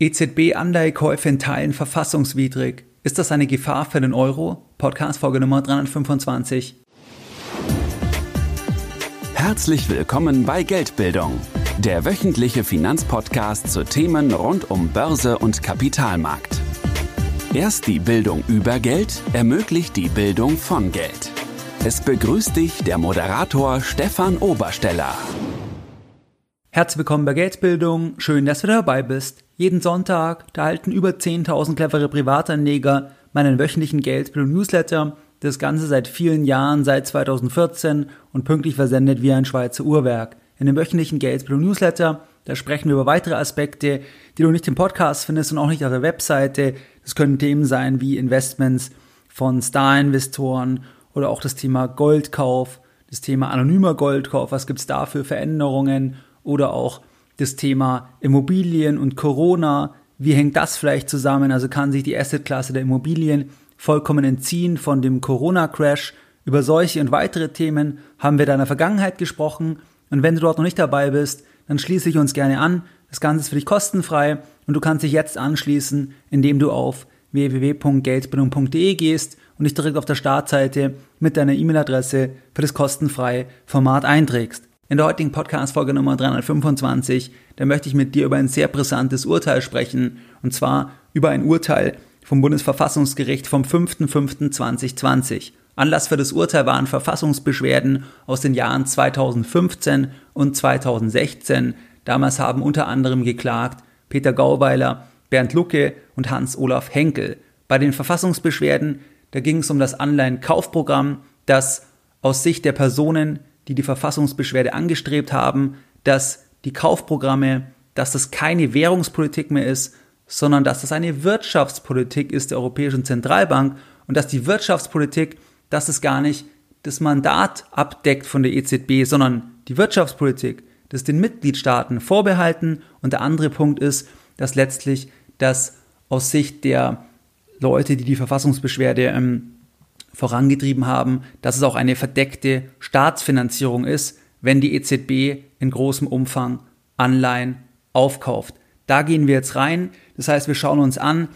EZB-Anleihekäufe in Teilen verfassungswidrig. Ist das eine Gefahr für den Euro? Podcast Folge Nummer 325. Herzlich willkommen bei Geldbildung, der wöchentliche Finanzpodcast zu Themen rund um Börse und Kapitalmarkt. Erst die Bildung über Geld ermöglicht die Bildung von Geld. Es begrüßt dich der Moderator Stefan Obersteller. Herzlich willkommen bei Geldbildung. Schön, dass du dabei bist. Jeden Sonntag, da halten über 10.000 clevere Privatanleger meinen wöchentlichen Geldbildung-Newsletter. Das Ganze seit vielen Jahren, seit 2014 und pünktlich versendet wie ein Schweizer Uhrwerk. In dem wöchentlichen Geldbildung-Newsletter, da sprechen wir über weitere Aspekte, die du nicht im Podcast findest und auch nicht auf der Webseite. Das können Themen sein wie Investments von Star-Investoren oder auch das Thema Goldkauf, das Thema anonymer Goldkauf, was gibt's da für Veränderungen oder auch das Thema Immobilien und Corona. Wie hängt das vielleicht zusammen? Also kann sich die Assetklasse der Immobilien vollkommen entziehen von dem Corona-Crash? Über solche und weitere Themen haben wir da in der Vergangenheit gesprochen. Und wenn du dort noch nicht dabei bist, dann schließe ich uns gerne an. Das Ganze ist für dich kostenfrei und du kannst dich jetzt anschließen, indem du auf www.geldbildung.de gehst und dich direkt auf der Startseite mit deiner E-Mail-Adresse für das kostenfreie Format einträgst. In der heutigen Podcast-Folge Nummer 325, da möchte ich mit dir über ein sehr brisantes Urteil sprechen, und zwar über ein Urteil vom Bundesverfassungsgericht vom 5.5.2020. Anlass für das Urteil waren Verfassungsbeschwerden aus den Jahren 2015 und 2016. Damals haben unter anderem geklagt Peter Gauweiler, Bernd Lucke und Hans-Olaf Henkel. Bei den Verfassungsbeschwerden, da ging es um das Anleihenkaufprogramm, das aus Sicht der Personen, die die Verfassungsbeschwerde angestrebt haben, dass die Kaufprogramme, dass das keine Währungspolitik mehr ist, sondern dass das eine Wirtschaftspolitik ist der Europäischen Zentralbank und dass die Wirtschaftspolitik, dass es gar nicht das Mandat abdeckt von der EZB, sondern die Wirtschaftspolitik, das den Mitgliedstaaten vorbehalten. Und der andere Punkt ist, dass letztlich das aus Sicht der Leute, die die Verfassungsbeschwerde ähm, vorangetrieben haben, dass es auch eine verdeckte Staatsfinanzierung ist, wenn die EZB in großem Umfang Anleihen aufkauft. Da gehen wir jetzt rein. Das heißt, wir schauen uns an,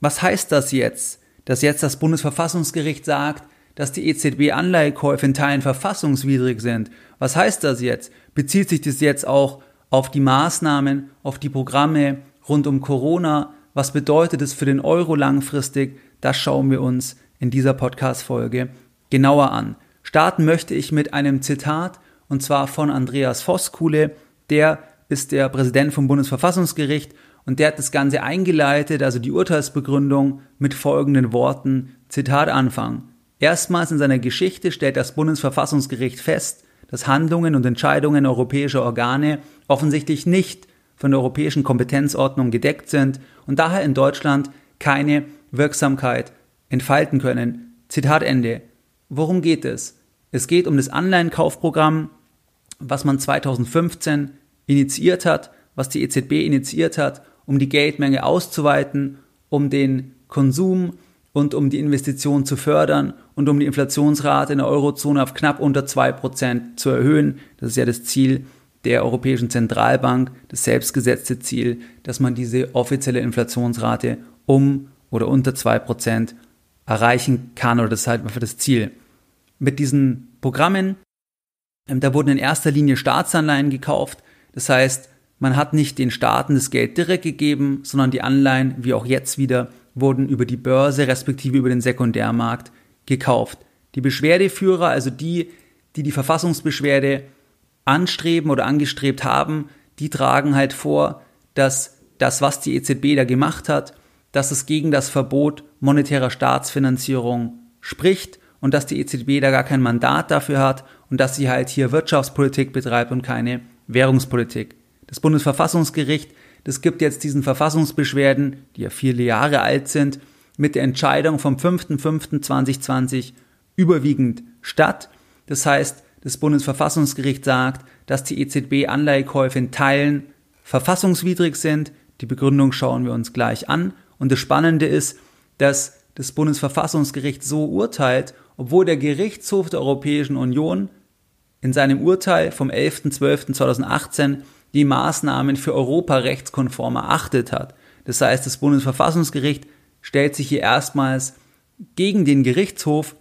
was heißt das jetzt? Dass jetzt das Bundesverfassungsgericht sagt, dass die EZB-Anleihekäufe in Teilen verfassungswidrig sind. Was heißt das jetzt? Bezieht sich das jetzt auch auf die Maßnahmen, auf die Programme rund um Corona? Was bedeutet es für den Euro langfristig? Das schauen wir uns in dieser Podcast-Folge genauer an. Starten möchte ich mit einem Zitat und zwar von Andreas Voskuhle. Der ist der Präsident vom Bundesverfassungsgericht und der hat das Ganze eingeleitet, also die Urteilsbegründung mit folgenden Worten. Zitat Anfang. Erstmals in seiner Geschichte stellt das Bundesverfassungsgericht fest, dass Handlungen und Entscheidungen europäischer Organe offensichtlich nicht von der europäischen Kompetenzordnung gedeckt sind und daher in Deutschland keine Wirksamkeit entfalten können. Zitat Ende. Worum geht es? Es geht um das Anleihenkaufprogramm, was man 2015 initiiert hat, was die EZB initiiert hat, um die Geldmenge auszuweiten, um den Konsum und um die Investition zu fördern und um die Inflationsrate in der Eurozone auf knapp unter 2% zu erhöhen. Das ist ja das Ziel der Europäischen Zentralbank, das selbstgesetzte Ziel, dass man diese offizielle Inflationsrate um oder unter 2% erreichen kann oder das ist halt für das Ziel. Mit diesen Programmen, ähm, da wurden in erster Linie Staatsanleihen gekauft. Das heißt, man hat nicht den Staaten das Geld direkt gegeben, sondern die Anleihen, wie auch jetzt wieder, wurden über die Börse respektive über den Sekundärmarkt gekauft. Die Beschwerdeführer, also die, die die Verfassungsbeschwerde anstreben oder angestrebt haben, die tragen halt vor, dass das, was die EZB da gemacht hat, dass es gegen das Verbot monetärer Staatsfinanzierung spricht und dass die EZB da gar kein Mandat dafür hat und dass sie halt hier Wirtschaftspolitik betreibt und keine Währungspolitik. Das Bundesverfassungsgericht, das gibt jetzt diesen Verfassungsbeschwerden, die ja viele Jahre alt sind, mit der Entscheidung vom 5.5.2020 überwiegend statt. Das heißt, das Bundesverfassungsgericht sagt, dass die EZB Anleihekäufe in Teilen verfassungswidrig sind. Die Begründung schauen wir uns gleich an. Und das Spannende ist, dass das Bundesverfassungsgericht so urteilt, obwohl der Gerichtshof der Europäischen Union in seinem Urteil vom 11.12.2018 die Maßnahmen für Europa rechtskonform erachtet hat. Das heißt, das Bundesverfassungsgericht stellt sich hier erstmals gegen den Gerichtshof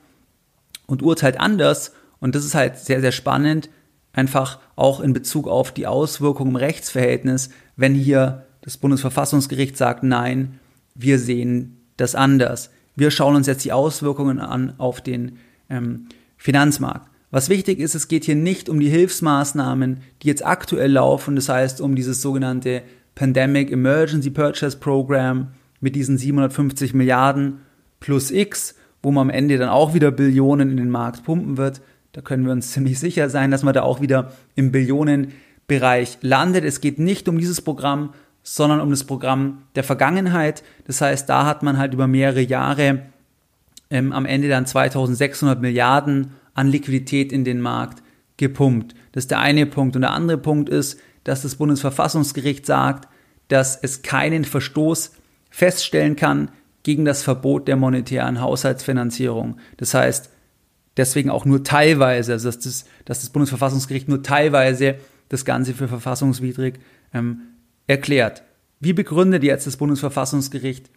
und urteilt anders. Und das ist halt sehr, sehr spannend, einfach auch in Bezug auf die Auswirkungen im Rechtsverhältnis, wenn hier das Bundesverfassungsgericht sagt, nein, wir sehen das anders. Wir schauen uns jetzt die Auswirkungen an auf den ähm, Finanzmarkt. Was wichtig ist, es geht hier nicht um die Hilfsmaßnahmen, die jetzt aktuell laufen, das heißt um dieses sogenannte Pandemic Emergency Purchase Program mit diesen 750 Milliarden plus X, wo man am Ende dann auch wieder Billionen in den Markt pumpen wird. Da können wir uns ziemlich sicher sein, dass man da auch wieder im Billionenbereich landet. Es geht nicht um dieses Programm, sondern um das Programm der Vergangenheit. Das heißt, da hat man halt über mehrere Jahre ähm, am Ende dann 2600 Milliarden an Liquidität in den Markt gepumpt. Das ist der eine Punkt. Und der andere Punkt ist, dass das Bundesverfassungsgericht sagt, dass es keinen Verstoß feststellen kann gegen das Verbot der monetären Haushaltsfinanzierung. Das heißt, deswegen auch nur teilweise, also dass das, dass das Bundesverfassungsgericht nur teilweise das Ganze für verfassungswidrig ähm, erklärt. Wie begründet jetzt das Bundesverfassungsgericht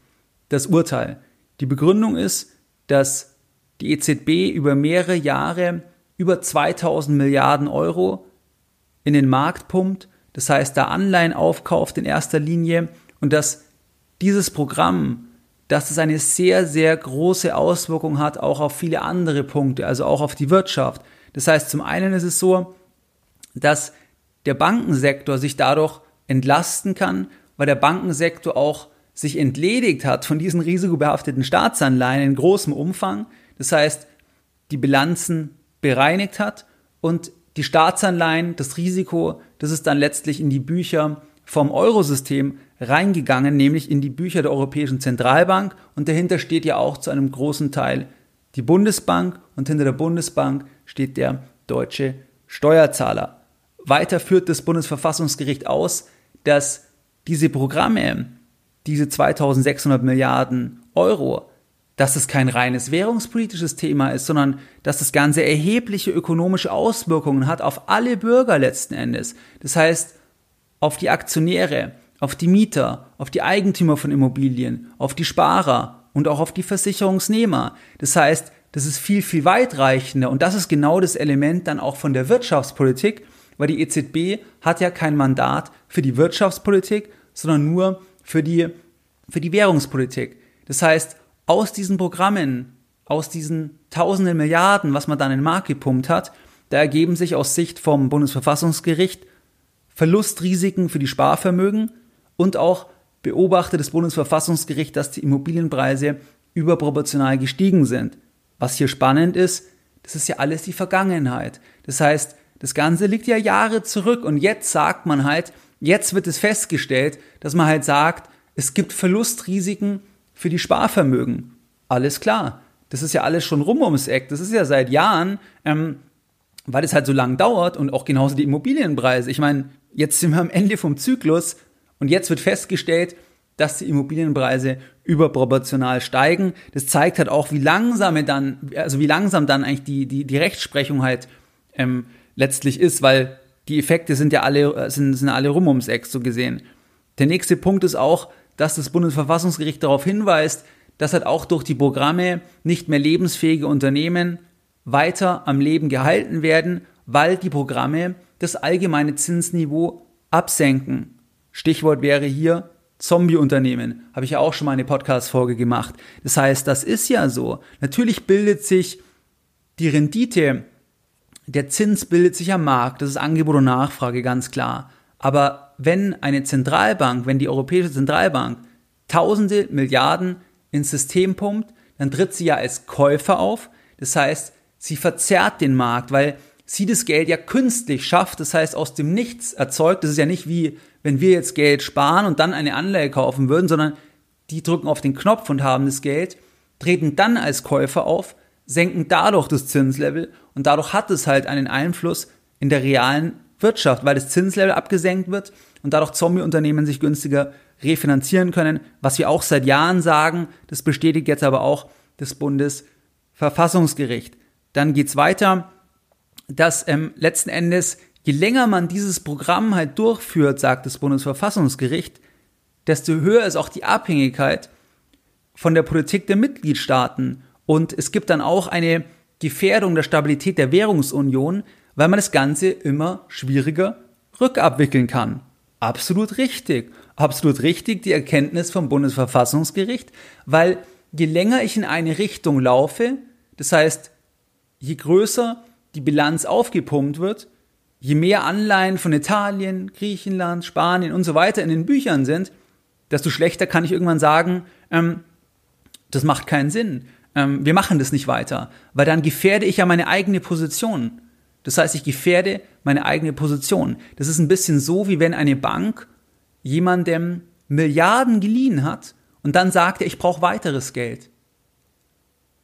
das Urteil? Die Begründung ist, dass die EZB über mehrere Jahre über 2000 Milliarden Euro in den Markt pumpt, das heißt, da Anleihen aufkauft in erster Linie und dass dieses Programm, dass es eine sehr, sehr große Auswirkung hat, auch auf viele andere Punkte, also auch auf die Wirtschaft. Das heißt, zum einen ist es so, dass der Bankensektor sich dadurch entlasten kann, weil der Bankensektor auch sich entledigt hat von diesen risikobehafteten Staatsanleihen in großem Umfang. Das heißt, die Bilanzen bereinigt hat und die Staatsanleihen, das Risiko, das ist dann letztlich in die Bücher vom Eurosystem reingegangen, nämlich in die Bücher der Europäischen Zentralbank und dahinter steht ja auch zu einem großen Teil die Bundesbank und hinter der Bundesbank steht der deutsche Steuerzahler. Weiter führt das Bundesverfassungsgericht aus, dass diese Programme, diese 2600 Milliarden Euro, dass es kein reines währungspolitisches Thema ist, sondern dass das Ganze erhebliche ökonomische Auswirkungen hat auf alle Bürger letzten Endes. Das heißt, auf die Aktionäre, auf die Mieter, auf die Eigentümer von Immobilien, auf die Sparer und auch auf die Versicherungsnehmer. Das heißt, das ist viel, viel weitreichender und das ist genau das Element dann auch von der Wirtschaftspolitik, weil die EZB hat ja kein Mandat für die Wirtschaftspolitik, sondern nur für die, für die Währungspolitik. Das heißt, aus diesen Programmen, aus diesen tausenden Milliarden, was man dann in den Markt gepumpt hat, da ergeben sich aus Sicht vom Bundesverfassungsgericht Verlustrisiken für die Sparvermögen und auch beobachtet das Bundesverfassungsgericht, dass die Immobilienpreise überproportional gestiegen sind. Was hier spannend ist, das ist ja alles die Vergangenheit. Das heißt, das Ganze liegt ja Jahre zurück und jetzt sagt man halt, jetzt wird es festgestellt, dass man halt sagt, es gibt Verlustrisiken für die Sparvermögen. Alles klar. Das ist ja alles schon rum ums Eck. Das ist ja seit Jahren, ähm, weil es halt so lang dauert und auch genauso die Immobilienpreise. Ich meine, jetzt sind wir am Ende vom Zyklus und jetzt wird festgestellt, dass die Immobilienpreise überproportional steigen. Das zeigt halt auch, wie langsam dann, also wie langsam dann eigentlich die, die, die Rechtsprechung halt ähm, letztlich ist, weil die Effekte sind ja alle, sind, sind alle rum ums Eck so gesehen. Der nächste Punkt ist auch, dass das Bundesverfassungsgericht darauf hinweist, dass halt auch durch die Programme nicht mehr lebensfähige Unternehmen weiter am Leben gehalten werden, weil die Programme das allgemeine Zinsniveau absenken. Stichwort wäre hier Zombie-Unternehmen. Habe ich ja auch schon mal eine Podcast-Folge gemacht. Das heißt, das ist ja so. Natürlich bildet sich die Rendite der Zins bildet sich am Markt, das ist Angebot und Nachfrage ganz klar. Aber wenn eine Zentralbank, wenn die Europäische Zentralbank tausende Milliarden ins System pumpt, dann tritt sie ja als Käufer auf. Das heißt, sie verzerrt den Markt, weil sie das Geld ja künstlich schafft, das heißt aus dem Nichts erzeugt. Das ist ja nicht wie, wenn wir jetzt Geld sparen und dann eine Anleihe kaufen würden, sondern die drücken auf den Knopf und haben das Geld, treten dann als Käufer auf, senken dadurch das Zinslevel und dadurch hat es halt einen Einfluss in der realen Wirtschaft, weil das Zinslevel abgesenkt wird und dadurch Zombie-Unternehmen sich günstiger refinanzieren können, was wir auch seit Jahren sagen, das bestätigt jetzt aber auch das Bundesverfassungsgericht. Dann geht's weiter, dass ähm, letzten Endes, je länger man dieses Programm halt durchführt, sagt das Bundesverfassungsgericht, desto höher ist auch die Abhängigkeit von der Politik der Mitgliedstaaten. Und es gibt dann auch eine Gefährdung der Stabilität der Währungsunion, weil man das Ganze immer schwieriger rückabwickeln kann. Absolut richtig. Absolut richtig die Erkenntnis vom Bundesverfassungsgericht, weil je länger ich in eine Richtung laufe, das heißt, je größer die Bilanz aufgepumpt wird, je mehr Anleihen von Italien, Griechenland, Spanien und so weiter in den Büchern sind, desto schlechter kann ich irgendwann sagen, ähm, das macht keinen Sinn. Ähm, wir machen das nicht weiter, weil dann gefährde ich ja meine eigene Position. Das heißt, ich gefährde meine eigene Position. Das ist ein bisschen so, wie wenn eine Bank jemandem Milliarden geliehen hat und dann sagt er, ich brauche weiteres Geld.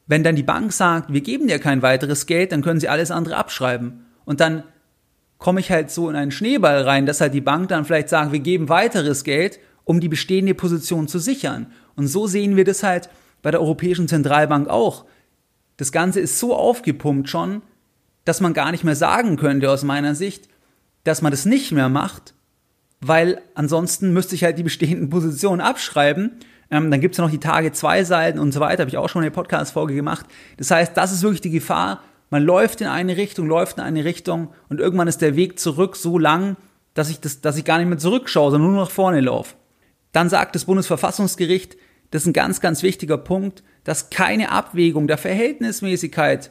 Wenn dann die Bank sagt, wir geben dir kein weiteres Geld, dann können sie alles andere abschreiben. Und dann komme ich halt so in einen Schneeball rein, dass halt die Bank dann vielleicht sagt, wir geben weiteres Geld, um die bestehende Position zu sichern. Und so sehen wir das halt bei der Europäischen Zentralbank auch. Das Ganze ist so aufgepumpt schon, dass man gar nicht mehr sagen könnte aus meiner Sicht, dass man das nicht mehr macht, weil ansonsten müsste ich halt die bestehenden Positionen abschreiben. Ähm, dann gibt's ja noch die Tage zwei Seiten und so weiter, habe ich auch schon eine Podcast-Folge gemacht. Das heißt, das ist wirklich die Gefahr. Man läuft in eine Richtung, läuft in eine Richtung und irgendwann ist der Weg zurück so lang, dass ich, das, dass ich gar nicht mehr zurückschaue, sondern nur nach vorne laufe. Dann sagt das Bundesverfassungsgericht, das ist ein ganz, ganz wichtiger Punkt, dass keine Abwägung der Verhältnismäßigkeit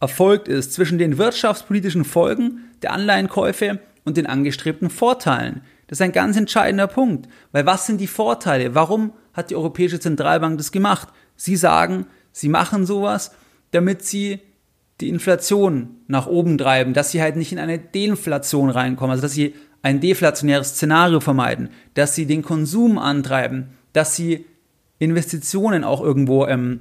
erfolgt ist zwischen den wirtschaftspolitischen Folgen der Anleihenkäufe und den angestrebten Vorteilen. Das ist ein ganz entscheidender Punkt, weil was sind die Vorteile? Warum hat die Europäische Zentralbank das gemacht? Sie sagen, sie machen sowas, damit sie die Inflation nach oben treiben, dass sie halt nicht in eine Deflation reinkommen, also dass sie ein deflationäres Szenario vermeiden, dass sie den Konsum antreiben, dass sie Investitionen auch irgendwo ähm,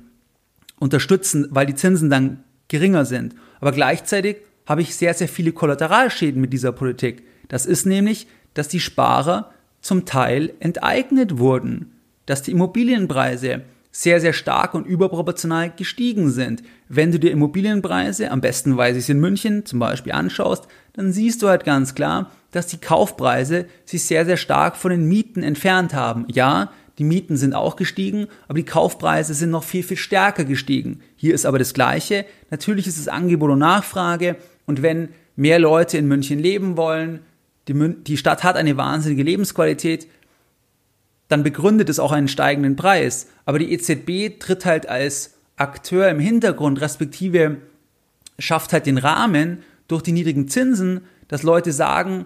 unterstützen, weil die Zinsen dann geringer sind. Aber gleichzeitig habe ich sehr, sehr viele Kollateralschäden mit dieser Politik. Das ist nämlich, dass die Sparer zum Teil enteignet wurden, dass die Immobilienpreise sehr, sehr stark und überproportional gestiegen sind. Wenn du dir Immobilienpreise, am besten weiß ich es in München zum Beispiel, anschaust, dann siehst du halt ganz klar, dass die Kaufpreise sich sehr, sehr stark von den Mieten entfernt haben. Ja, die Mieten sind auch gestiegen, aber die Kaufpreise sind noch viel, viel stärker gestiegen. Hier ist aber das Gleiche. Natürlich ist es Angebot und Nachfrage. Und wenn mehr Leute in München leben wollen, die, Mün die Stadt hat eine wahnsinnige Lebensqualität, dann begründet es auch einen steigenden Preis. Aber die EZB tritt halt als Akteur im Hintergrund, respektive schafft halt den Rahmen durch die niedrigen Zinsen, dass Leute sagen,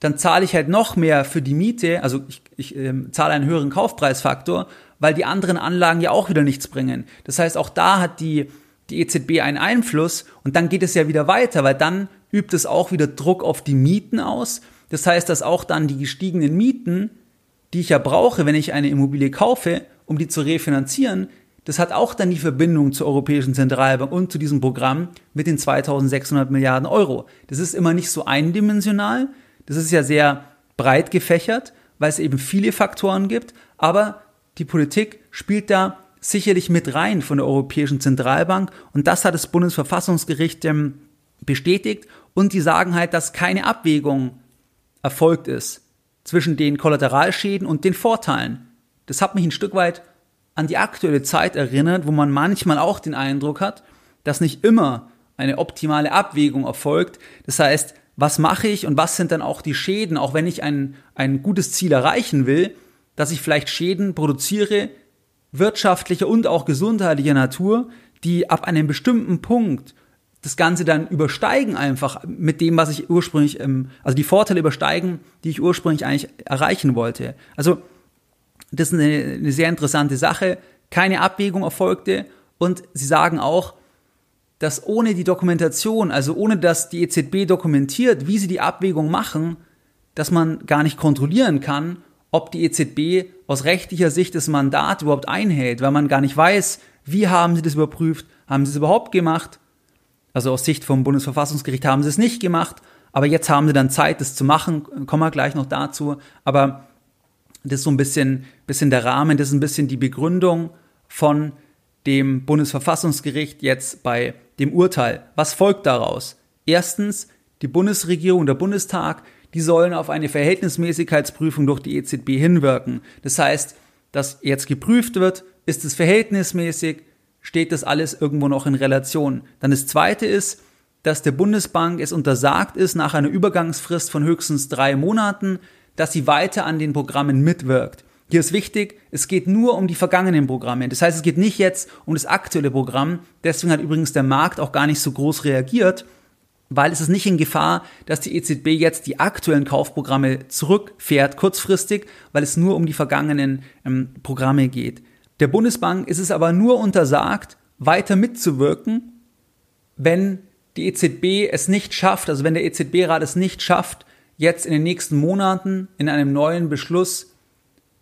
dann zahle ich halt noch mehr für die Miete, also ich, ich äh, zahle einen höheren Kaufpreisfaktor, weil die anderen Anlagen ja auch wieder nichts bringen. Das heißt, auch da hat die, die EZB einen Einfluss und dann geht es ja wieder weiter, weil dann übt es auch wieder Druck auf die Mieten aus. Das heißt, dass auch dann die gestiegenen Mieten, die ich ja brauche, wenn ich eine Immobilie kaufe, um die zu refinanzieren, das hat auch dann die Verbindung zur Europäischen Zentralbank und zu diesem Programm mit den 2600 Milliarden Euro. Das ist immer nicht so eindimensional, das ist ja sehr breit gefächert, weil es eben viele Faktoren gibt, aber die Politik spielt da sicherlich mit rein von der Europäischen Zentralbank und das hat das Bundesverfassungsgericht ähm, bestätigt und die sagen halt, dass keine Abwägung erfolgt ist zwischen den Kollateralschäden und den Vorteilen. Das hat mich ein Stück weit an die aktuelle Zeit erinnert, wo man manchmal auch den Eindruck hat, dass nicht immer eine optimale Abwägung erfolgt. Das heißt, was mache ich und was sind dann auch die Schäden, auch wenn ich ein, ein gutes Ziel erreichen will, dass ich vielleicht Schäden produziere, wirtschaftlicher und auch gesundheitlicher Natur, die ab einem bestimmten Punkt das Ganze dann übersteigen einfach mit dem, was ich ursprünglich, ähm, also die Vorteile übersteigen, die ich ursprünglich eigentlich erreichen wollte. Also das ist eine, eine sehr interessante Sache. Keine Abwägung erfolgte und sie sagen auch, dass ohne die Dokumentation, also ohne dass die EZB dokumentiert, wie sie die Abwägung machen, dass man gar nicht kontrollieren kann, ob die EZB aus rechtlicher Sicht das Mandat überhaupt einhält, weil man gar nicht weiß, wie haben sie das überprüft, haben sie es überhaupt gemacht. Also aus Sicht vom Bundesverfassungsgericht haben sie es nicht gemacht, aber jetzt haben sie dann Zeit, das zu machen, kommen wir gleich noch dazu. Aber das ist so ein bisschen, bisschen der Rahmen, das ist ein bisschen die Begründung von dem Bundesverfassungsgericht jetzt bei dem Urteil. Was folgt daraus? Erstens, die Bundesregierung, der Bundestag, die sollen auf eine Verhältnismäßigkeitsprüfung durch die EZB hinwirken. Das heißt, dass jetzt geprüft wird, ist es verhältnismäßig, steht das alles irgendwo noch in Relation. Dann das zweite ist, dass der Bundesbank es untersagt ist, nach einer Übergangsfrist von höchstens drei Monaten, dass sie weiter an den Programmen mitwirkt. Hier ist wichtig, es geht nur um die vergangenen Programme. Das heißt, es geht nicht jetzt um das aktuelle Programm. Deswegen hat übrigens der Markt auch gar nicht so groß reagiert, weil es ist nicht in Gefahr, dass die EZB jetzt die aktuellen Kaufprogramme zurückfährt, kurzfristig, weil es nur um die vergangenen ähm, Programme geht. Der Bundesbank ist es aber nur untersagt, weiter mitzuwirken, wenn die EZB es nicht schafft, also wenn der EZB-Rat es nicht schafft, jetzt in den nächsten Monaten in einem neuen Beschluss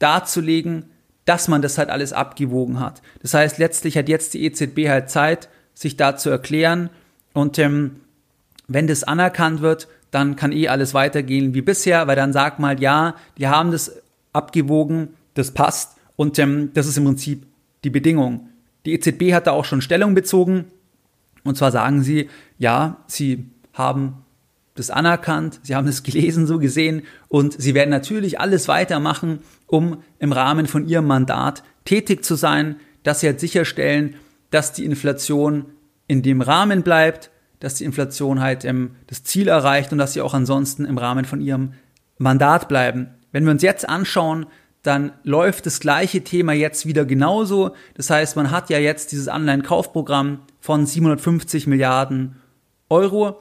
darzulegen, dass man das halt alles abgewogen hat. Das heißt, letztlich hat jetzt die EZB halt Zeit, sich da zu erklären und ähm, wenn das anerkannt wird, dann kann eh alles weitergehen wie bisher, weil dann sagt mal, ja, die haben das abgewogen, das passt und ähm, das ist im Prinzip die Bedingung. Die EZB hat da auch schon Stellung bezogen und zwar sagen sie, ja, sie haben das anerkannt, sie haben es gelesen, so gesehen, und sie werden natürlich alles weitermachen, um im Rahmen von ihrem Mandat tätig zu sein, dass sie halt sicherstellen, dass die Inflation in dem Rahmen bleibt, dass die Inflation halt ähm, das Ziel erreicht und dass sie auch ansonsten im Rahmen von ihrem Mandat bleiben. Wenn wir uns jetzt anschauen, dann läuft das gleiche Thema jetzt wieder genauso. Das heißt, man hat ja jetzt dieses Anleihenkaufprogramm von 750 Milliarden Euro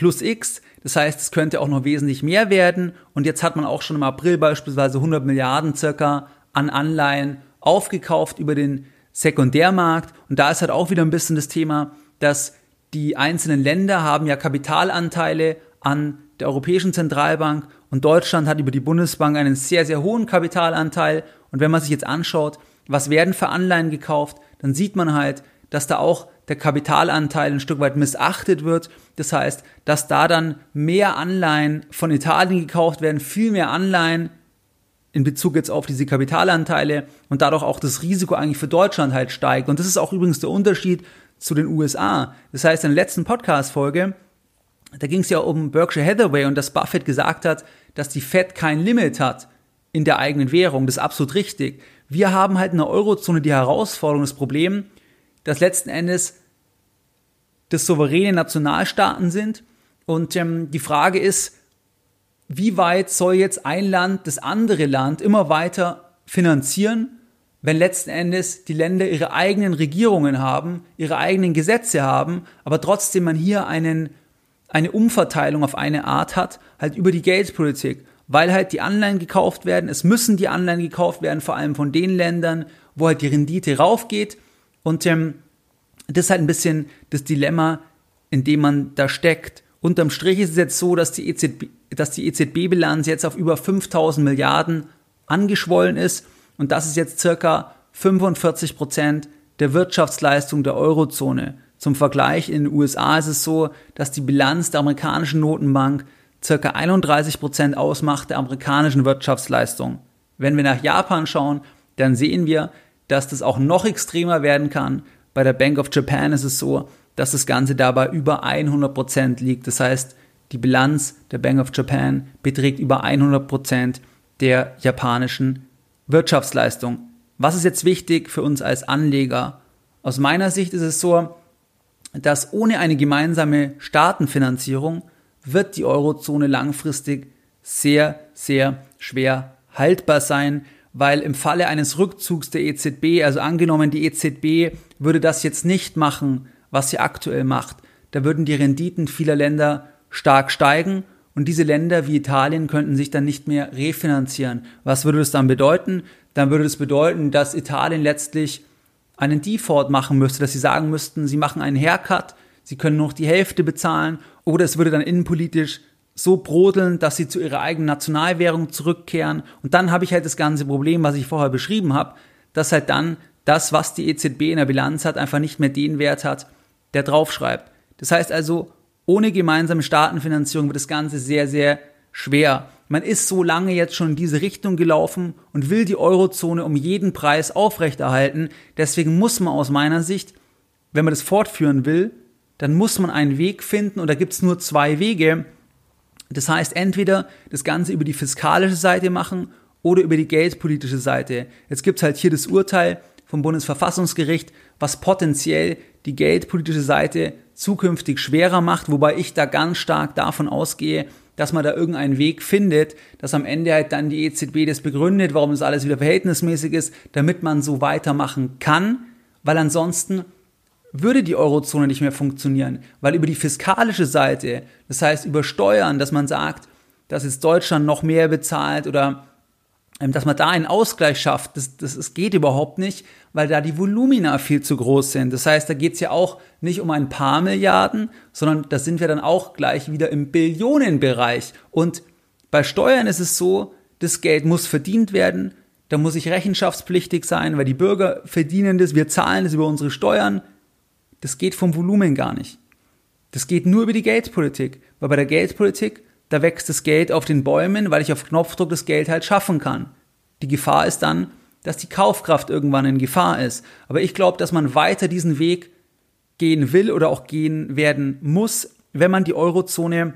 plus X. Das heißt, es könnte auch noch wesentlich mehr werden. Und jetzt hat man auch schon im April beispielsweise 100 Milliarden circa an Anleihen aufgekauft über den Sekundärmarkt. Und da ist halt auch wieder ein bisschen das Thema, dass die einzelnen Länder haben ja Kapitalanteile an der Europäischen Zentralbank und Deutschland hat über die Bundesbank einen sehr, sehr hohen Kapitalanteil. Und wenn man sich jetzt anschaut, was werden für Anleihen gekauft, dann sieht man halt, dass da auch der Kapitalanteil ein Stück weit missachtet wird. Das heißt, dass da dann mehr Anleihen von Italien gekauft werden, viel mehr Anleihen in Bezug jetzt auf diese Kapitalanteile und dadurch auch das Risiko eigentlich für Deutschland halt steigt. Und das ist auch übrigens der Unterschied zu den USA. Das heißt, in der letzten Podcast-Folge, da ging es ja um Berkshire Hathaway und dass Buffett gesagt hat, dass die Fed kein Limit hat in der eigenen Währung. Das ist absolut richtig. Wir haben halt in der Eurozone die Herausforderung, das Problem, dass letzten Endes das souveräne Nationalstaaten sind. Und ähm, die Frage ist, wie weit soll jetzt ein Land das andere Land immer weiter finanzieren, wenn letzten Endes die Länder ihre eigenen Regierungen haben, ihre eigenen Gesetze haben, aber trotzdem man hier einen, eine Umverteilung auf eine Art hat, halt über die Geldpolitik, weil halt die Anleihen gekauft werden, es müssen die Anleihen gekauft werden, vor allem von den Ländern, wo halt die Rendite raufgeht und ähm, das ist halt ein bisschen das Dilemma, in dem man da steckt. Unterm Strich ist es jetzt so, dass die EZB, dass die EZB-Bilanz jetzt auf über 5000 Milliarden angeschwollen ist und das ist jetzt circa 45 Prozent der Wirtschaftsleistung der Eurozone. Zum Vergleich in den USA ist es so, dass die Bilanz der amerikanischen Notenbank circa 31 Prozent ausmacht der amerikanischen Wirtschaftsleistung. Wenn wir nach Japan schauen, dann sehen wir, dass das auch noch extremer werden kann. Bei der Bank of Japan ist es so, dass das Ganze dabei über 100 Prozent liegt. Das heißt, die Bilanz der Bank of Japan beträgt über 100 Prozent der japanischen Wirtschaftsleistung. Was ist jetzt wichtig für uns als Anleger? Aus meiner Sicht ist es so, dass ohne eine gemeinsame Staatenfinanzierung wird die Eurozone langfristig sehr, sehr schwer haltbar sein, weil im Falle eines Rückzugs der EZB, also angenommen die EZB würde das jetzt nicht machen, was sie aktuell macht, da würden die Renditen vieler Länder stark steigen und diese Länder wie Italien könnten sich dann nicht mehr refinanzieren. Was würde das dann bedeuten? Dann würde das bedeuten, dass Italien letztlich einen Default machen müsste, dass sie sagen müssten, sie machen einen Haircut, sie können noch die Hälfte bezahlen oder es würde dann innenpolitisch so brodeln, dass sie zu ihrer eigenen Nationalwährung zurückkehren. Und dann habe ich halt das ganze Problem, was ich vorher beschrieben habe, dass halt dann das, was die EZB in der Bilanz hat, einfach nicht mehr den Wert hat, der draufschreibt. Das heißt also, ohne gemeinsame Staatenfinanzierung wird das Ganze sehr, sehr schwer. Man ist so lange jetzt schon in diese Richtung gelaufen und will die Eurozone um jeden Preis aufrechterhalten. Deswegen muss man aus meiner Sicht, wenn man das fortführen will, dann muss man einen Weg finden und da gibt es nur zwei Wege, Das heißt, entweder das Ganze über die fiskalische Seite machen oder über die geldpolitische Seite. Jetzt gibt es halt hier das Urteil vom Bundesverfassungsgericht, was potenziell die geldpolitische Seite zukünftig schwerer macht, wobei ich da ganz stark davon ausgehe, dass man da irgendeinen Weg findet, dass am Ende halt dann die EZB das begründet, warum das alles wieder verhältnismäßig ist, damit man so weitermachen kann, weil ansonsten würde die Eurozone nicht mehr funktionieren, weil über die fiskalische Seite, das heißt über Steuern, dass man sagt, dass jetzt Deutschland noch mehr bezahlt oder ähm, dass man da einen Ausgleich schafft, das, das, das geht überhaupt nicht, weil da die Volumina viel zu groß sind. Das heißt, da geht es ja auch nicht um ein paar Milliarden, sondern da sind wir dann auch gleich wieder im Billionenbereich. Und bei Steuern ist es so, das Geld muss verdient werden, da muss ich rechenschaftspflichtig sein, weil die Bürger verdienen das, wir zahlen das über unsere Steuern. Das geht vom Volumen gar nicht. Das geht nur über die Geldpolitik, weil bei der Geldpolitik da wächst das Geld auf den Bäumen, weil ich auf Knopfdruck das Geld halt schaffen kann. Die Gefahr ist dann, dass die Kaufkraft irgendwann in Gefahr ist. Aber ich glaube, dass man weiter diesen Weg gehen will oder auch gehen werden muss, wenn man die Eurozone,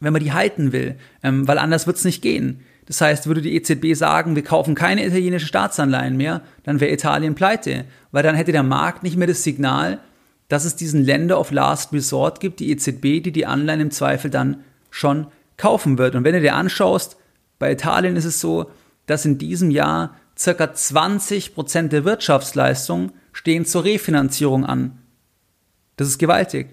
wenn man die halten will, ähm, weil anders wird es nicht gehen. Das heißt, würde die EZB sagen, wir kaufen keine italienischen Staatsanleihen mehr, dann wäre Italien pleite, weil dann hätte der Markt nicht mehr das Signal, dass es diesen Länder of Last Resort gibt, die EZB, die die Anleihen im Zweifel dann schon kaufen wird. Und wenn du dir anschaust, bei Italien ist es so, dass in diesem Jahr circa 20 Prozent der Wirtschaftsleistung stehen zur Refinanzierung an. Das ist gewaltig.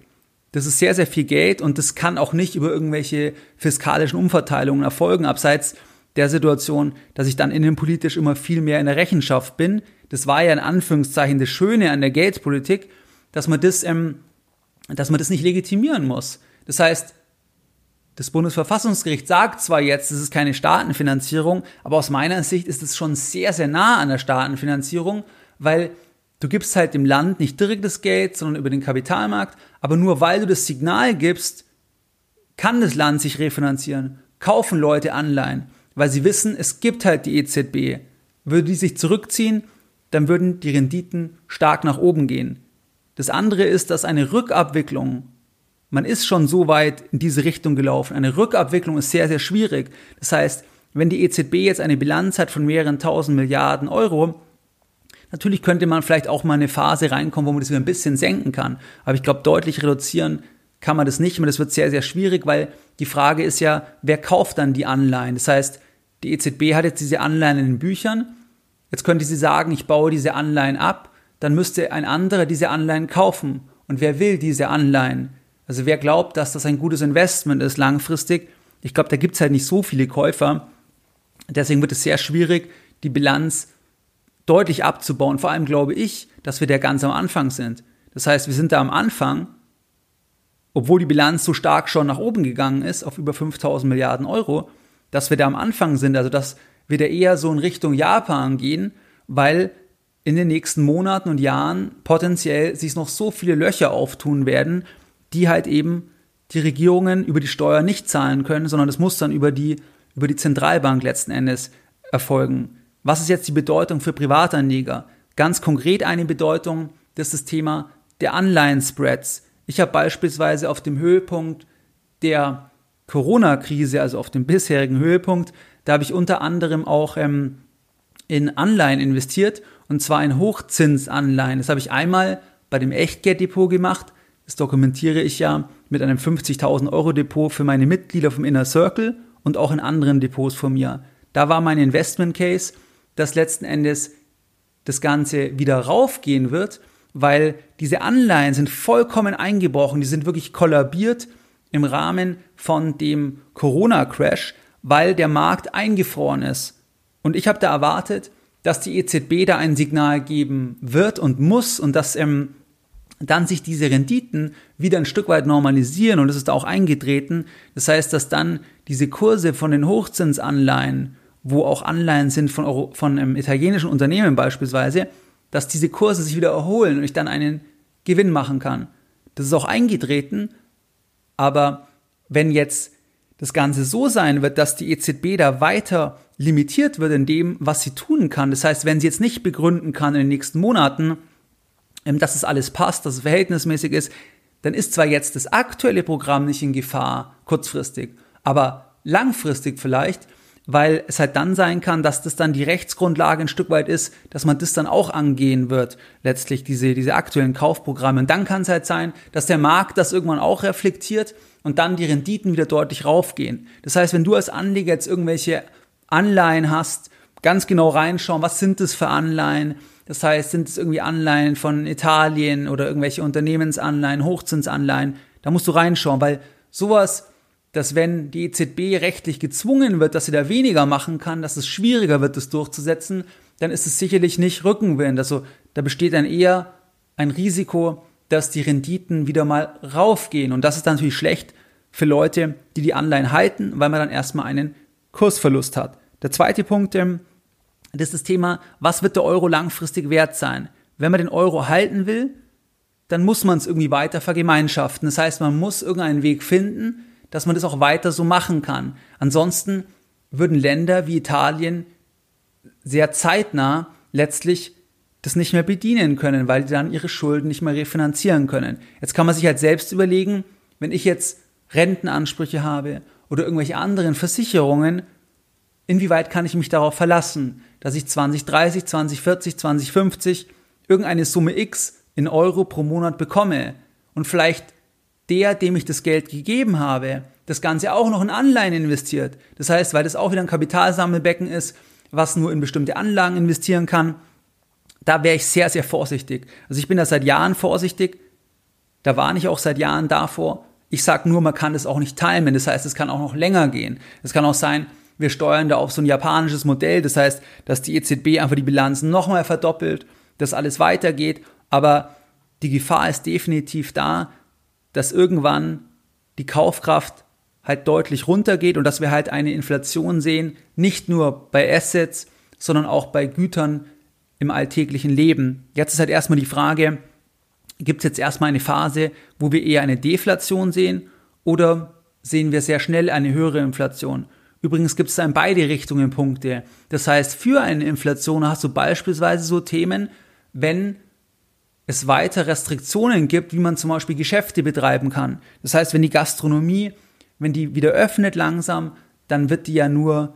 Das ist sehr, sehr viel Geld und das kann auch nicht über irgendwelche fiskalischen Umverteilungen erfolgen, abseits der Situation, dass ich dann innenpolitisch immer viel mehr in der Rechenschaft bin. Das war ja in Anführungszeichen das Schöne an der Geldpolitik, dass man das, ähm, dass man das nicht legitimieren muss. Das heißt, das Bundesverfassungsgericht sagt zwar jetzt, es ist keine Staatenfinanzierung, aber aus meiner Sicht ist es schon sehr, sehr nah an der Staatenfinanzierung, weil du gibst halt dem Land nicht direkt das Geld, sondern über den Kapitalmarkt, aber nur weil du das Signal gibst, kann das Land sich refinanzieren, kaufen Leute Anleihen, weil sie wissen, es gibt halt die EZB. Würde die sich zurückziehen, dann würden die Renditen stark nach oben gehen. Das andere ist, dass eine Rückabwicklung man ist schon so weit in diese Richtung gelaufen. Eine Rückabwicklung ist sehr, sehr schwierig. Das heißt, wenn die EZB jetzt eine Bilanz hat von mehreren tausend Milliarden Euro, natürlich könnte man vielleicht auch mal eine Phase reinkommen, wo man das wieder ein bisschen senken kann. Aber ich glaube, deutlich reduzieren kann man das nicht mehr. Das wird sehr, sehr schwierig, weil die Frage ist ja, wer kauft dann die Anleihen? Das heißt, die EZB hat jetzt diese Anleihen in den Büchern. Jetzt könnte sie sagen, ich baue diese Anleihen ab. Dann müsste ein anderer diese Anleihen kaufen. Und wer will diese Anleihen? Also wer glaubt, dass das ein gutes Investment ist langfristig, ich glaube, da gibt es halt nicht so viele Käufer. Deswegen wird es sehr schwierig, die Bilanz deutlich abzubauen. Vor allem glaube ich, dass wir da ganz am Anfang sind. Das heißt, wir sind da am Anfang, obwohl die Bilanz so stark schon nach oben gegangen ist, auf über 5000 Milliarden Euro, dass wir da am Anfang sind. Also dass wir da eher so in Richtung Japan gehen, weil in den nächsten Monaten und Jahren potenziell sich noch so viele Löcher auftun werden, die halt eben die Regierungen über die Steuer nicht zahlen können, sondern das muss dann über die, über die Zentralbank letzten Endes erfolgen. Was ist jetzt die Bedeutung für Privatanleger? Ganz konkret eine Bedeutung, das ist das Thema der Anleihen-Spreads. Ich habe beispielsweise auf dem Höhepunkt der Corona-Krise, also auf dem bisherigen Höhepunkt, da habe ich unter anderem auch ähm, in Anleihen investiert und zwar in Hochzinsanleihen. Das habe ich einmal bei dem Echtgeld-Depot gemacht das dokumentiere ich ja mit einem 50.000 Euro Depot für meine Mitglieder vom Inner Circle und auch in anderen Depots von mir. Da war mein Investment Case, dass letzten Endes das Ganze wieder raufgehen wird, weil diese Anleihen sind vollkommen eingebrochen, die sind wirklich kollabiert im Rahmen von dem Corona-Crash, weil der Markt eingefroren ist. Und ich habe da erwartet, dass die EZB da ein Signal geben wird und muss und dass ähm, dann sich diese Renditen wieder ein Stück weit normalisieren und es ist auch eingetreten. Das heißt, dass dann diese Kurse von den Hochzinsanleihen, wo auch Anleihen sind von, Euro, von einem italienischen Unternehmen beispielsweise, dass diese Kurse sich wieder erholen und ich dann einen Gewinn machen kann. Das ist auch eingetreten, aber wenn jetzt das Ganze so sein wird, dass die EZB da weiter limitiert wird in dem, was sie tun kann, das heißt, wenn sie jetzt nicht begründen kann in den nächsten Monaten, ähm, dass es alles passt, dass es verhältnismäßig ist, dann ist zwar jetzt das aktuelle Programm nicht in Gefahr kurzfristig, Aber langfristig vielleicht, weil es halt dann sein kann, dass das dann die Rechtsgrundlage ein Stück weit ist, dass man das dann auch angehen wird, letztlich diese, diese aktuellen Kaufprogramme. Und dann kann es halt sein, dass der Markt das irgendwann auch reflektiert und dann die Renditen wieder deutlich raufgehen. Das heißt, wenn du als Anleger jetzt irgendwelche Anleihen hast, ganz genau reinschauen, was sind das für Anleihen? Das heißt, sind es irgendwie Anleihen von Italien oder irgendwelche Unternehmensanleihen, Hochzinsanleihen? Da musst du reinschauen, weil sowas dass wenn die EZB rechtlich gezwungen wird, dass sie da weniger machen kann, dass es schwieriger wird, das durchzusetzen, dann ist es sicherlich nicht Rückenwind. Also da besteht dann eher ein Risiko, dass die Renditen wieder mal raufgehen. Und das ist natürlich schlecht für Leute, die die Anleihen halten, weil man dann erstmal einen Kursverlust hat. Der zweite Punkt, ähm, das ist das Thema, was wird der Euro langfristig wert sein? Wenn man den Euro halten will, dann muss man es irgendwie weiter vergemeinschaften. Das heißt, man muss irgendeinen Weg finden, dass man das auch weiter so machen kann. Ansonsten würden Länder wie Italien sehr zeitnah letztlich das nicht mehr bedienen können, weil die dann ihre Schulden nicht mehr refinanzieren können. Jetzt kann man sich halt selbst überlegen, wenn ich jetzt Rentenansprüche habe oder irgendwelche anderen Versicherungen, inwieweit kann ich mich darauf verlassen, dass ich 2030, 2040, 2050 irgendeine Summe X in Euro pro Monat bekomme und vielleicht der, dem ich das Geld gegeben habe, das Ganze auch noch in Anleihen investiert. Das heißt, weil das auch wieder ein Kapitalsammelbecken ist, was nur in bestimmte Anlagen investieren kann, da wäre ich sehr, sehr vorsichtig. Also ich bin da seit Jahren vorsichtig. Da warne ich auch seit Jahren davor. Ich sage nur, man kann das auch nicht timen. Das heißt, es kann auch noch länger gehen. Es kann auch sein, wir steuern da auf so ein japanisches Modell. Das heißt, dass die EZB einfach die Bilanzen nochmal verdoppelt, dass alles weitergeht. Aber die Gefahr ist definitiv da, dass irgendwann die Kaufkraft halt deutlich runtergeht und dass wir halt eine Inflation sehen, nicht nur bei Assets, sondern auch bei Gütern im alltäglichen Leben. Jetzt ist halt erstmal die Frage, gibt es jetzt erstmal eine Phase, wo wir eher eine Deflation sehen oder sehen wir sehr schnell eine höhere Inflation? Übrigens gibt es da in beide Richtungen Punkte. Das heißt, für eine Inflation hast du beispielsweise so Themen, wenn es weiter Restriktionen gibt, wie man zum Beispiel Geschäfte betreiben kann. Das heißt, wenn die Gastronomie, wenn die wieder öffnet langsam, dann wird die ja nur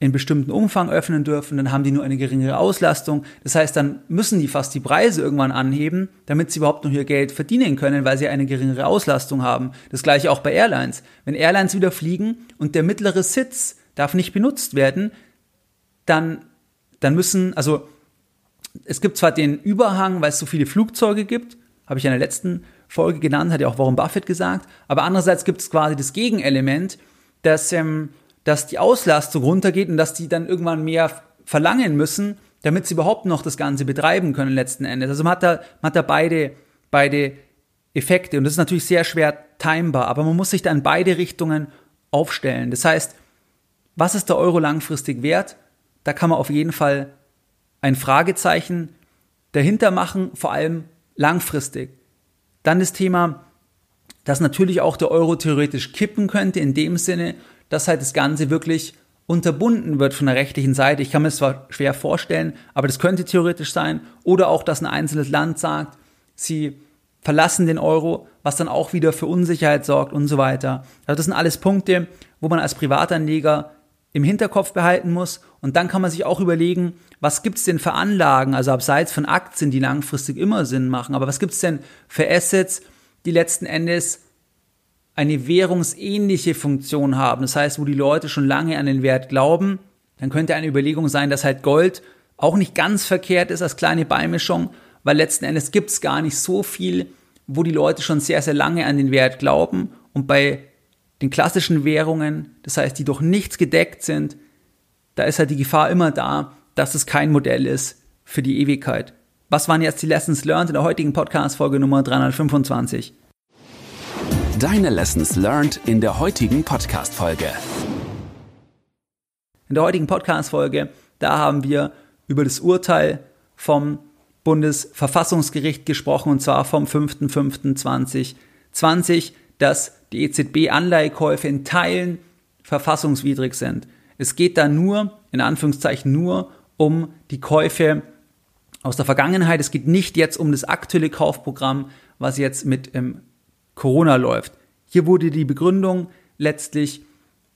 in bestimmten Umfang öffnen dürfen, dann haben die nur eine geringere Auslastung. Das heißt, dann müssen die fast die Preise irgendwann anheben, damit sie überhaupt noch ihr Geld verdienen können, weil sie eine geringere Auslastung haben. Das gleiche auch bei Airlines. Wenn Airlines wieder fliegen und der mittlere Sitz darf nicht benutzt werden, dann, dann müssen, also es gibt zwar den Überhang, weil es so viele Flugzeuge gibt, habe ich in der letzten Folge genannt, hat ja auch Warren Buffett gesagt, aber andererseits gibt es quasi das Gegenelement, dass, ähm, dass die Auslastung runtergeht und dass die dann irgendwann mehr verlangen müssen, damit sie überhaupt noch das Ganze betreiben können letzten Endes. Also man hat da, man hat da beide, beide Effekte und das ist natürlich sehr schwer timbar, aber man muss sich da in beide Richtungen aufstellen. Das heißt, was ist der Euro langfristig wert? Da kann man auf jeden Fall ein Fragezeichen dahinter machen, vor allem langfristig. Dann das Thema, dass natürlich auch der Euro theoretisch kippen könnte, in dem Sinne, dass halt das Ganze wirklich unterbunden wird von der rechtlichen Seite. Ich kann mir das zwar schwer vorstellen, aber das könnte theoretisch sein. Oder auch, dass ein einzelnes Land sagt, sie verlassen den Euro, was dann auch wieder für Unsicherheit sorgt und so weiter. Also das sind alles Punkte, wo man als Privatanleger im Hinterkopf behalten muss. Und dann kann man sich auch überlegen, was gibt's denn für Anlagen, also abseits von Aktien, die langfristig immer Sinn machen, aber was gibt's denn für Assets, die letzten Endes eine währungsähnliche Funktion haben. Das heißt, wo die Leute schon lange an den Wert glauben, dann könnte eine Überlegung sein, dass halt Gold auch nicht ganz verkehrt ist als kleine Beimischung, weil letzten Endes gibt's gar nicht so viel, wo die Leute schon sehr, sehr lange an den Wert glauben. Und bei den klassischen Währungen, das heißt, die durch nichts gedeckt sind, da ist halt die Gefahr immer da, dass es kein Modell ist für die Ewigkeit. Was waren jetzt die Lessons learned in der heutigen Podcast-Folge Nummer 325? Deine Lessons learned in der heutigen Podcast-Folge. In der heutigen Podcast-Folge, da haben wir über das Urteil vom Bundesverfassungsgericht gesprochen und zwar vom 5.5.2020, dass die EZB-Anleihekäufe in Teilen verfassungswidrig sind. Es geht da nur, in Anführungszeichen nur, um die Käufe aus der Vergangenheit. Es geht nicht jetzt um das aktuelle Kaufprogramm, was jetzt mit ähm, Corona läuft. Hier wurde die Begründung letztlich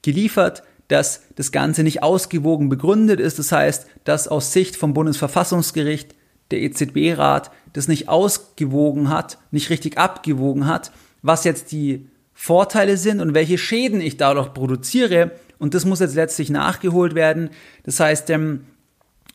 geliefert, dass das Ganze nicht ausgewogen begründet ist. Das heißt, dass aus Sicht vom Bundesverfassungsgericht der EZB-Rat das nicht ausgewogen hat, nicht richtig abgewogen hat, was jetzt die Vorteile sind und welche Schäden ich dadurch produziere. Und das muss jetzt letztlich nachgeholt werden. Das heißt, ähm,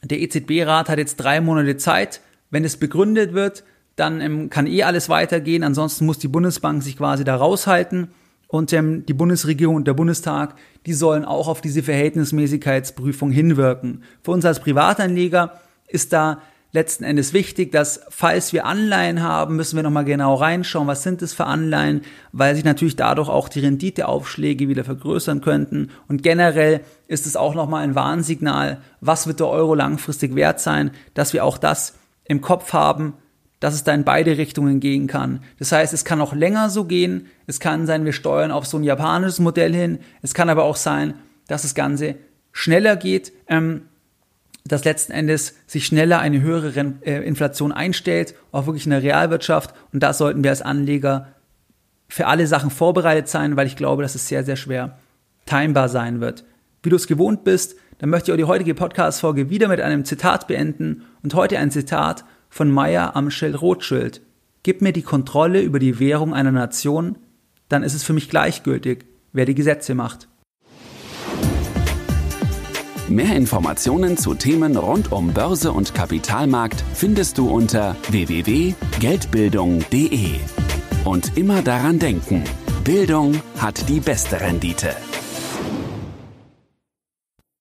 der EZB-Rat hat jetzt drei Monate Zeit. Wenn es begründet wird, dann ähm, kann eh alles weitergehen. Ansonsten muss die Bundesbank sich quasi da raushalten. Und ähm, die Bundesregierung und der Bundestag, die sollen auch auf diese Verhältnismäßigkeitsprüfung hinwirken. Für uns als Privatanleger ist da letzten Endes wichtig, dass falls wir Anleihen haben, müssen wir nochmal genau reinschauen, was sind es für Anleihen, weil sich natürlich dadurch auch die Renditeaufschläge wieder vergrößern könnten. Und generell ist es auch nochmal ein Warnsignal, was wird der Euro langfristig wert sein, dass wir auch das im Kopf haben, dass es da in beide Richtungen gehen kann. Das heißt, es kann auch länger so gehen. Es kann sein, wir steuern auf so ein japanisches Modell hin. Es kann aber auch sein, dass das Ganze schneller geht, ähm, dass letzten Endes sich schneller eine höhere äh, Inflation einstellt, auch wirklich in der Realwirtschaft. Und da sollten wir als Anleger für alle Sachen vorbereitet sein, weil ich glaube, dass es sehr, sehr schwer timbar sein wird. Wie du es gewohnt bist, dann möchte ich auch die heutige Podcast-Folge wieder mit einem Zitat beenden und heute ein Zitat von Meyer Amschel Rothschild. Gib mir die Kontrolle über die Währung einer Nation, dann ist es für mich gleichgültig, wer die Gesetze macht. Mehr Informationen zu Themen rund um Börse und Kapitalmarkt findest du unter www.geldbildung.de. Und immer daran denken, Bildung hat die beste Rendite.